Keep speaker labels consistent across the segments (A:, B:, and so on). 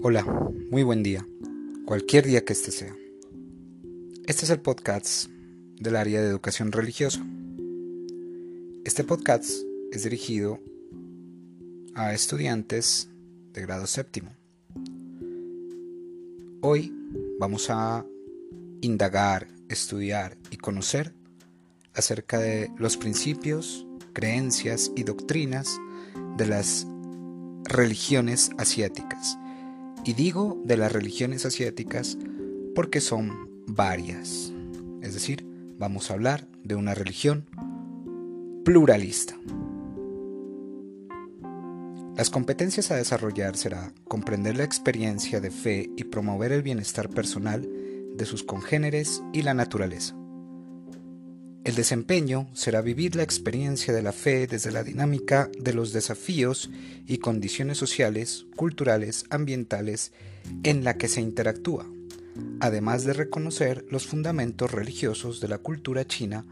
A: Hola, muy buen día, cualquier día que este sea. Este es el podcast del área de educación religiosa. Este podcast es dirigido a estudiantes de grado séptimo. Hoy vamos a indagar, estudiar y conocer acerca de los principios, creencias y doctrinas de las religiones asiáticas. Y digo de las religiones asiáticas porque son varias. Es decir, vamos a hablar de una religión pluralista. Las competencias a desarrollar será comprender la experiencia de fe y promover el bienestar personal de sus congéneres y la naturaleza. El desempeño será vivir la experiencia de la fe desde la dinámica de los desafíos y condiciones sociales, culturales, ambientales en la que se interactúa, además de reconocer los fundamentos religiosos de la cultura china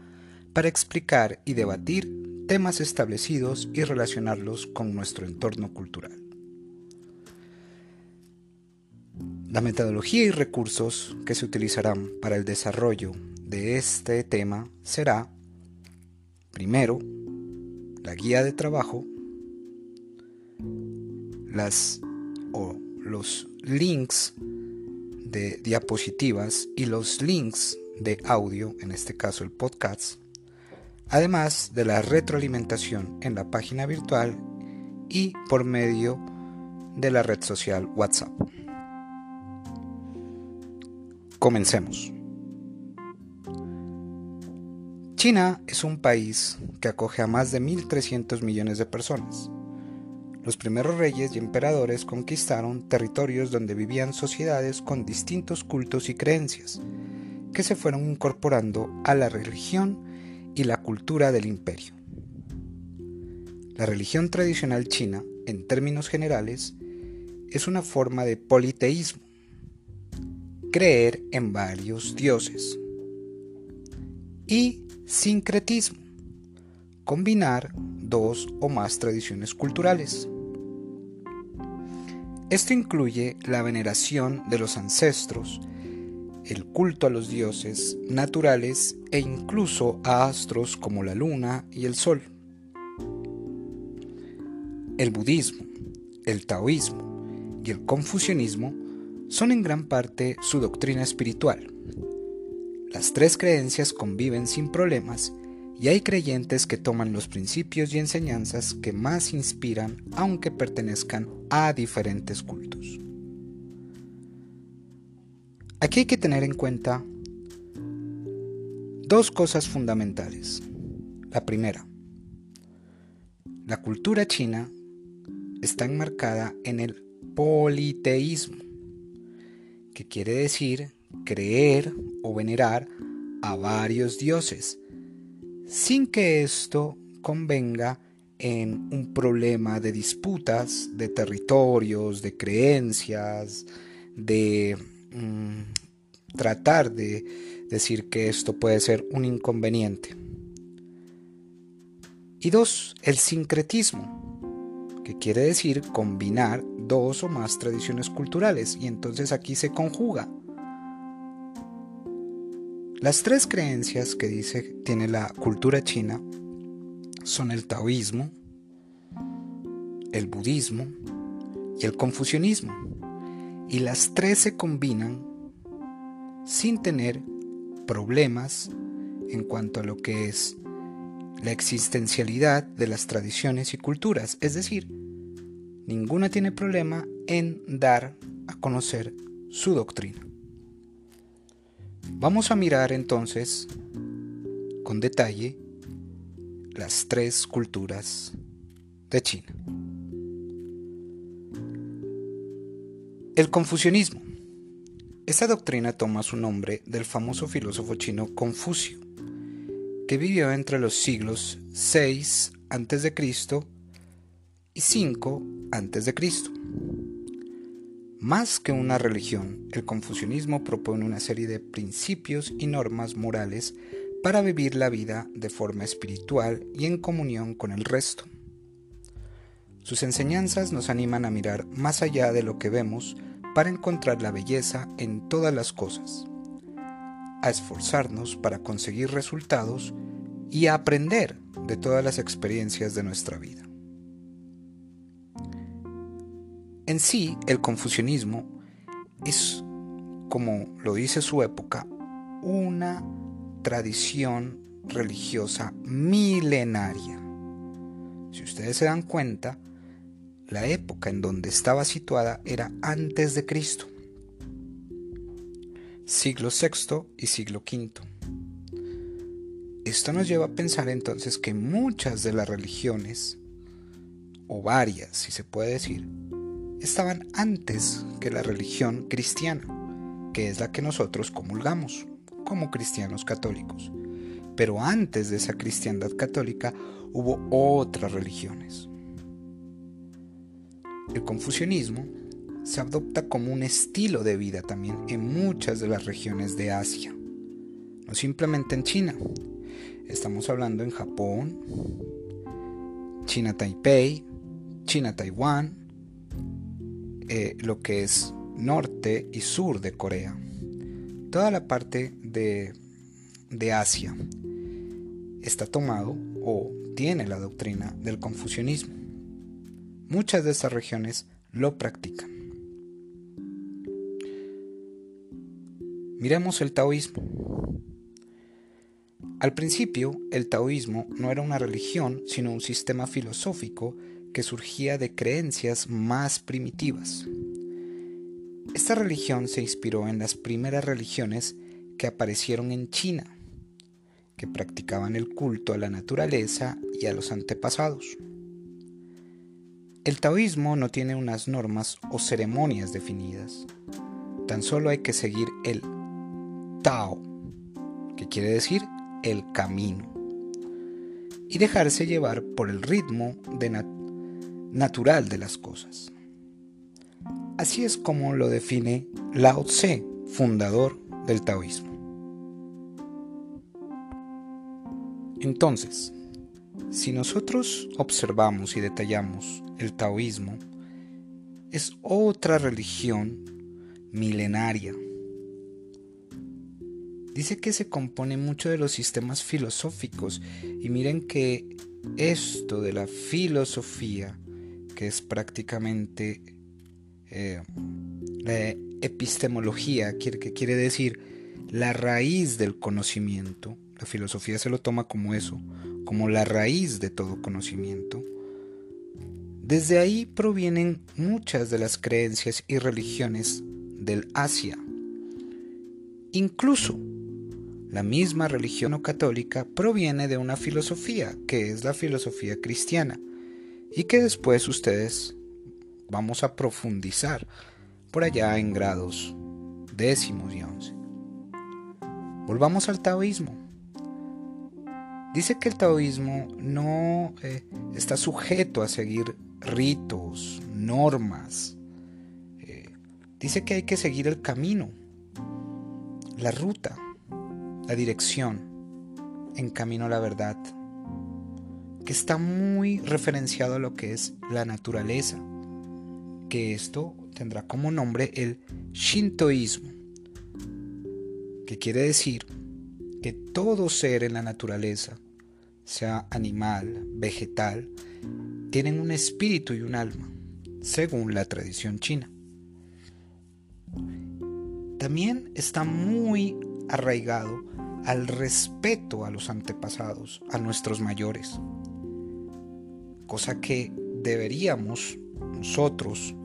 A: para explicar y debatir temas establecidos y relacionarlos con nuestro entorno cultural. La metodología y recursos que se utilizarán para el desarrollo de este tema será, primero, la guía de trabajo, las o los links de diapositivas y los links de audio, en este caso el podcast, además de la retroalimentación en la página virtual y por medio de la red social WhatsApp. Comencemos. China es un país que acoge a más de 1.300 millones de personas. Los primeros reyes y emperadores conquistaron territorios donde vivían sociedades con distintos cultos y creencias, que se fueron incorporando a la religión y la cultura del imperio. La religión tradicional china, en términos generales, es una forma de politeísmo, creer en varios dioses, y Sincretismo. Combinar dos o más tradiciones culturales. Esto incluye la veneración de los ancestros, el culto a los dioses naturales e incluso a astros como la luna y el sol. El budismo, el taoísmo y el confucianismo son en gran parte su doctrina espiritual las tres creencias conviven sin problemas y hay creyentes que toman los principios y enseñanzas que más inspiran aunque pertenezcan a diferentes cultos. Aquí hay que tener en cuenta dos cosas fundamentales. La primera, la cultura china está enmarcada en el politeísmo, que quiere decir creer o venerar a varios dioses, sin que esto convenga en un problema de disputas, de territorios, de creencias, de mm, tratar de decir que esto puede ser un inconveniente. Y dos, el sincretismo, que quiere decir combinar dos o más tradiciones culturales, y entonces aquí se conjuga las tres creencias que dice tiene la cultura china son el taoísmo, el budismo y el confucianismo. Y las tres se combinan sin tener problemas en cuanto a lo que es la existencialidad de las tradiciones y culturas. Es decir, ninguna tiene problema en dar a conocer su doctrina. Vamos a mirar entonces con detalle las tres culturas de China. El confucianismo. Esta doctrina toma su nombre del famoso filósofo chino Confucio, que vivió entre los siglos 6 a.C. y 5 a.C. Más que una religión, el confucianismo propone una serie de principios y normas morales para vivir la vida de forma espiritual y en comunión con el resto. Sus enseñanzas nos animan a mirar más allá de lo que vemos para encontrar la belleza en todas las cosas, a esforzarnos para conseguir resultados y a aprender de todas las experiencias de nuestra vida. En sí, el confucianismo es, como lo dice su época, una tradición religiosa milenaria. Si ustedes se dan cuenta, la época en donde estaba situada era antes de Cristo, siglo VI y siglo V. Esto nos lleva a pensar entonces que muchas de las religiones, o varias si se puede decir, estaban antes que la religión cristiana, que es la que nosotros comulgamos como cristianos católicos. Pero antes de esa cristiandad católica hubo otras religiones. El confucianismo se adopta como un estilo de vida también en muchas de las regiones de Asia, no simplemente en China. Estamos hablando en Japón, China Taipei, China Taiwán, eh, lo que es norte y sur de Corea, toda la parte de, de Asia está tomado o tiene la doctrina del confucianismo. Muchas de estas regiones lo practican. Miremos el taoísmo. Al principio, el taoísmo no era una religión, sino un sistema filosófico que surgía de creencias más primitivas. Esta religión se inspiró en las primeras religiones que aparecieron en China, que practicaban el culto a la naturaleza y a los antepasados. El taoísmo no tiene unas normas o ceremonias definidas. Tan solo hay que seguir el Tao, que quiere decir el camino, y dejarse llevar por el ritmo natural de las cosas. Así es como lo define Lao Tse, fundador del taoísmo. Entonces, si nosotros observamos y detallamos el taoísmo, es otra religión milenaria. Dice que se compone mucho de los sistemas filosóficos y miren que esto de la filosofía, que es prácticamente eh, la epistemología, que quiere decir la raíz del conocimiento, la filosofía se lo toma como eso, como la raíz de todo conocimiento. Desde ahí provienen muchas de las creencias y religiones del Asia. Incluso la misma religión católica proviene de una filosofía, que es la filosofía cristiana, y que después ustedes vamos a profundizar por allá en grados décimos y once. Volvamos al taoísmo. Dice que el taoísmo no eh, está sujeto a seguir ritos, normas. Eh, dice que hay que seguir el camino, la ruta, la dirección en camino a la verdad, que está muy referenciado a lo que es la naturaleza, que esto tendrá como nombre el shintoísmo, que quiere decir que todo ser en la naturaleza, sea animal, vegetal, tienen un espíritu y un alma, según la tradición china. También está muy arraigado al respeto a los antepasados, a nuestros mayores, cosa que deberíamos nosotros,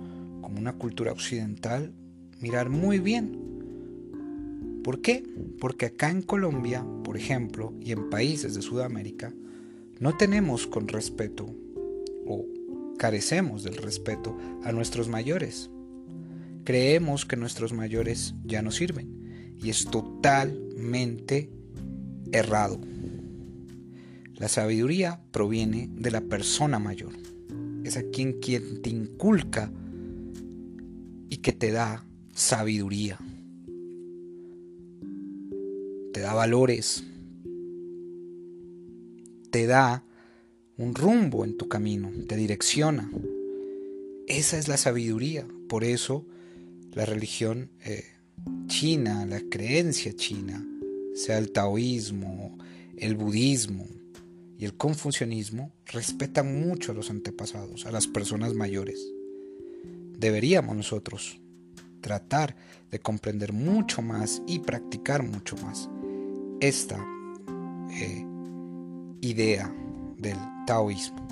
A: como una cultura occidental, mirar muy bien ¿Por qué? Porque acá en Colombia, por ejemplo, y en países de Sudamérica, no tenemos con respeto o carecemos del respeto a nuestros mayores. Creemos que nuestros mayores ya no sirven y es totalmente errado. La sabiduría proviene de la persona mayor. Es a quien, quien te inculca y que te da sabiduría te da valores, te da un rumbo en tu camino, te direcciona. Esa es la sabiduría. Por eso la religión eh, china, la creencia china, sea el taoísmo, el budismo y el confucianismo, respetan mucho a los antepasados, a las personas mayores. Deberíamos nosotros tratar de comprender mucho más y practicar mucho más esta eh, idea del taoísmo.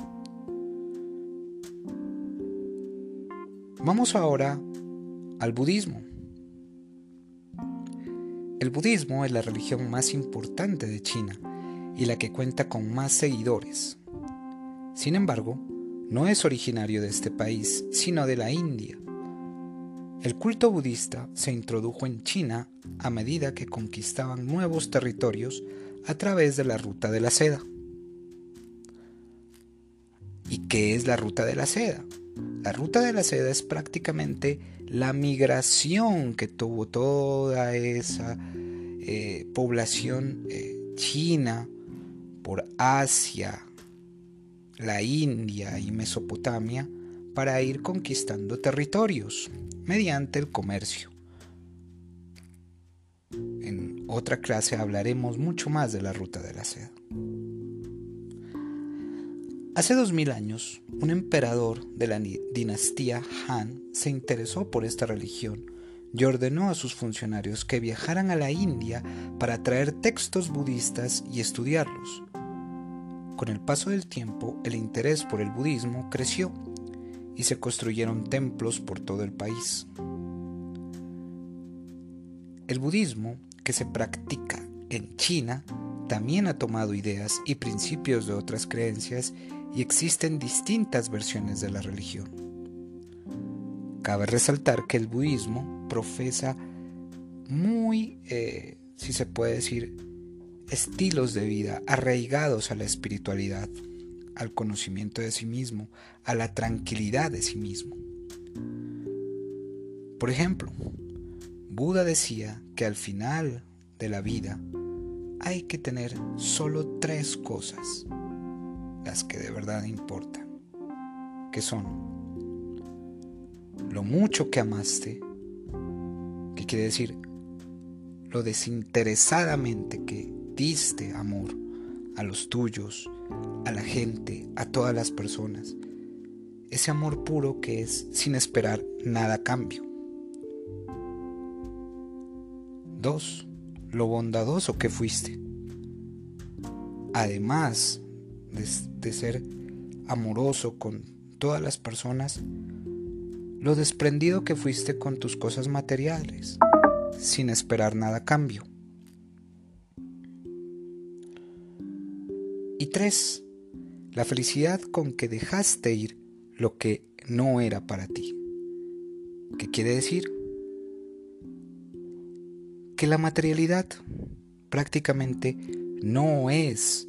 A: Vamos ahora al budismo. El budismo es la religión más importante de China y la que cuenta con más seguidores. Sin embargo, no es originario de este país, sino de la India. El culto budista se introdujo en China a medida que conquistaban nuevos territorios a través de la ruta de la seda. ¿Y qué es la ruta de la seda? La ruta de la seda es prácticamente la migración que tuvo toda esa eh, población eh, china por Asia, la India y Mesopotamia para ir conquistando territorios mediante el comercio. En otra clase hablaremos mucho más de la ruta de la seda. Hace dos mil años, un emperador de la dinastía Han se interesó por esta religión y ordenó a sus funcionarios que viajaran a la India para traer textos budistas y estudiarlos. Con el paso del tiempo, el interés por el budismo creció y se construyeron templos por todo el país. El budismo, que se practica en China, también ha tomado ideas y principios de otras creencias y existen distintas versiones de la religión. Cabe resaltar que el budismo profesa muy, eh, si se puede decir, estilos de vida arraigados a la espiritualidad, al conocimiento de sí mismo, a la tranquilidad de sí mismo. Por ejemplo, Buda decía que al final de la vida hay que tener solo tres cosas las que de verdad importan, que son lo mucho que amaste, que quiere decir lo desinteresadamente que diste amor a los tuyos, a la gente, a todas las personas. Ese amor puro que es sin esperar nada a cambio. Dos, lo bondadoso que fuiste. Además de, ser amoroso con todas las personas, lo desprendido que fuiste con tus cosas materiales, sin esperar nada a cambio. Y tres, la felicidad con que dejaste ir lo que no era para ti. ¿Qué quiere decir? Que la materialidad prácticamente no es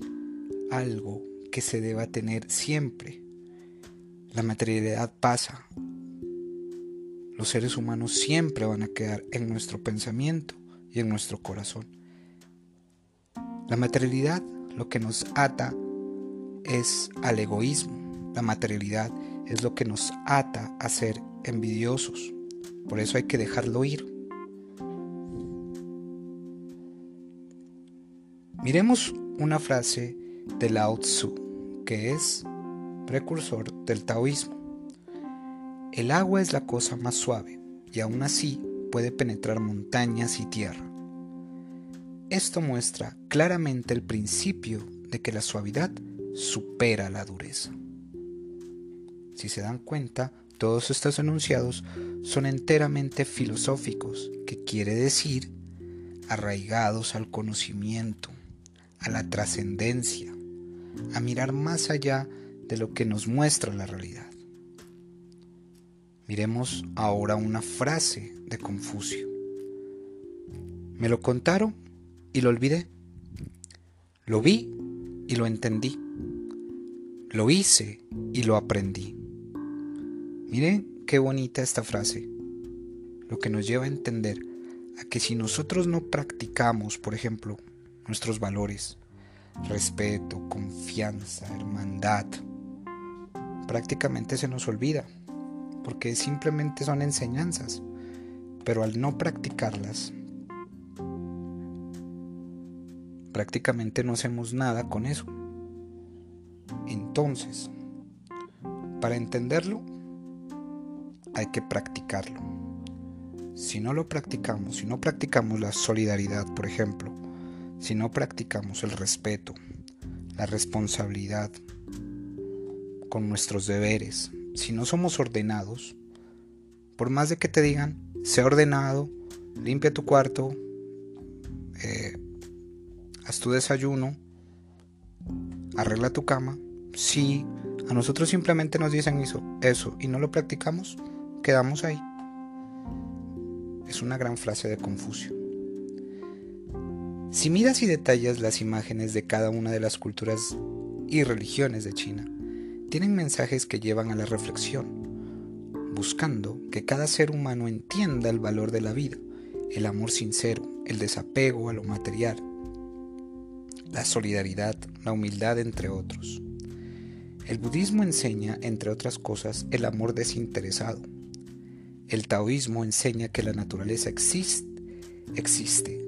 A: algo que se deba tener siempre. La materialidad pasa. Los seres humanos siempre van a quedar en nuestro pensamiento y en nuestro corazón. La materialidad lo que nos ata es al egoísmo. La materialidad es lo que nos ata a ser envidiosos. Por eso hay que dejarlo ir. Miremos una frase de Lao Tzu, que es precursor del taoísmo. El agua es la cosa más suave y aún así puede penetrar montañas y tierra. Esto muestra claramente el principio de que la suavidad supera la dureza. Si se dan cuenta, todos estos enunciados son enteramente filosóficos, que quiere decir arraigados al conocimiento, a la trascendencia, a mirar más allá de lo que nos muestra la realidad. Miremos ahora una frase de Confucio. Me lo contaron y lo olvidé. Lo vi y lo entendí. Lo hice y lo aprendí. Miren qué bonita esta frase. Lo que nos lleva a entender a que si nosotros no practicamos, por ejemplo, nuestros valores, respeto, confianza, hermandad, prácticamente se nos olvida, porque simplemente son enseñanzas. pero al no practicarlas, prácticamente no hacemos nada con eso. Entonces, para entenderlo, hay que practicarlo. Si no lo practicamos, si no practicamos la solidaridad, por ejemplo, si no practicamos el respeto, la responsabilidad con nuestros deberes, si no somos ordenados, por más de que te digan, sé ordenado, limpia tu cuarto, eh, tu desayuno, arregla tu cama, si a nosotros simplemente nos dicen eso, eso y no lo practicamos, quedamos ahí. Es una gran frase de Confucio. Si miras y detallas las imágenes de cada una de las culturas y religiones de China, tienen mensajes que llevan a la reflexión, buscando que cada ser humano entienda el valor de la vida, el amor sincero, el desapego a lo material, la solidaridad, la humildad, entre otros. El budismo enseña, entre otras cosas, el amor desinteresado. El taoísmo enseña que la naturaleza existe, existe,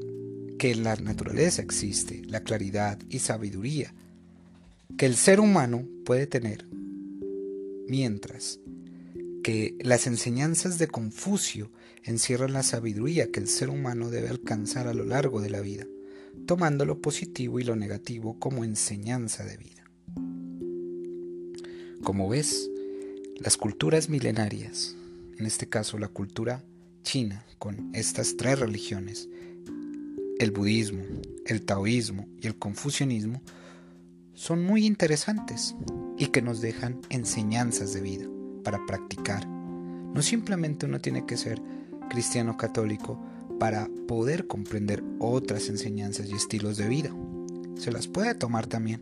A: que la naturaleza existe, la claridad y sabiduría que el ser humano puede tener, mientras que las enseñanzas de Confucio encierran la sabiduría que el ser humano debe alcanzar a lo largo de la vida, tomando lo positivo y lo negativo como enseñanza de vida. Como ves, las culturas milenarias, en este caso la cultura china, con estas tres religiones, el budismo, el taoísmo y el confucianismo, son muy interesantes y que nos dejan enseñanzas de vida para practicar. No simplemente uno tiene que ser cristiano católico para poder comprender otras enseñanzas y estilos de vida. Se las puede tomar también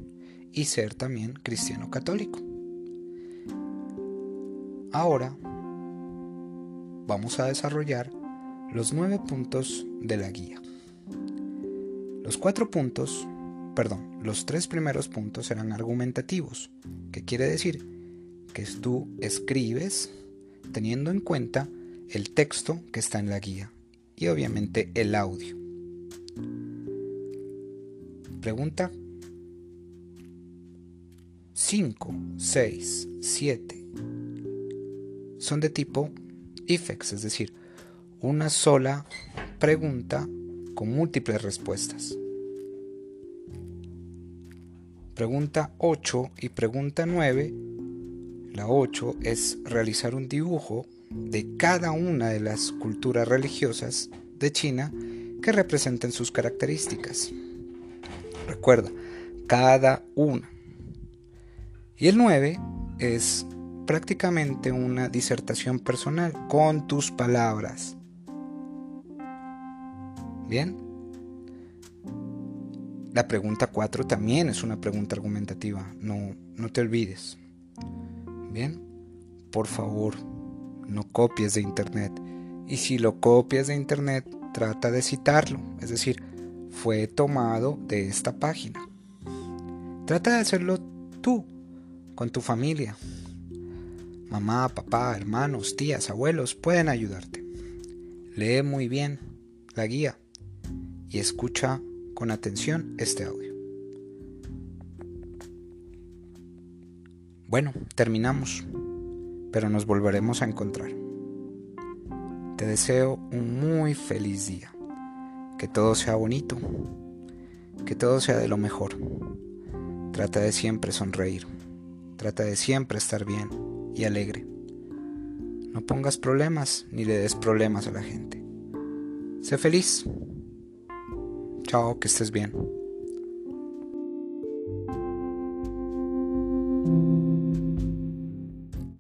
A: y ser también cristiano católico. Ahora vamos a desarrollar los nueve puntos de la guía. Los cuatro puntos perdón, los tres primeros puntos serán argumentativos, que quiere decir que tú escribes teniendo en cuenta el texto que está en la guía y obviamente el audio. Pregunta 5, 6, 7 son de tipo IFEX, es decir, una sola pregunta con múltiples respuestas. Pregunta 8 y pregunta 9. La 8 es realizar un dibujo de cada una de las culturas religiosas de China que representen sus características. Recuerda, cada una. Y el 9 es prácticamente una disertación personal con tus palabras. Bien. La pregunta 4 también es una pregunta argumentativa, no, no te olvides. Bien, por favor, no copies de internet. Y si lo copias de internet, trata de citarlo, es decir, fue tomado de esta página. Trata de hacerlo tú, con tu familia. Mamá, papá, hermanos, tías, abuelos pueden ayudarte. Lee muy bien la guía y escucha con atención este audio. Bueno, terminamos, pero nos volveremos a encontrar. Te deseo un muy feliz día, que todo sea bonito, que todo sea de lo mejor. Trata de siempre sonreír, trata de siempre estar bien y alegre. No pongas problemas ni le des problemas a la gente. Sé feliz. Chao, que estés bien.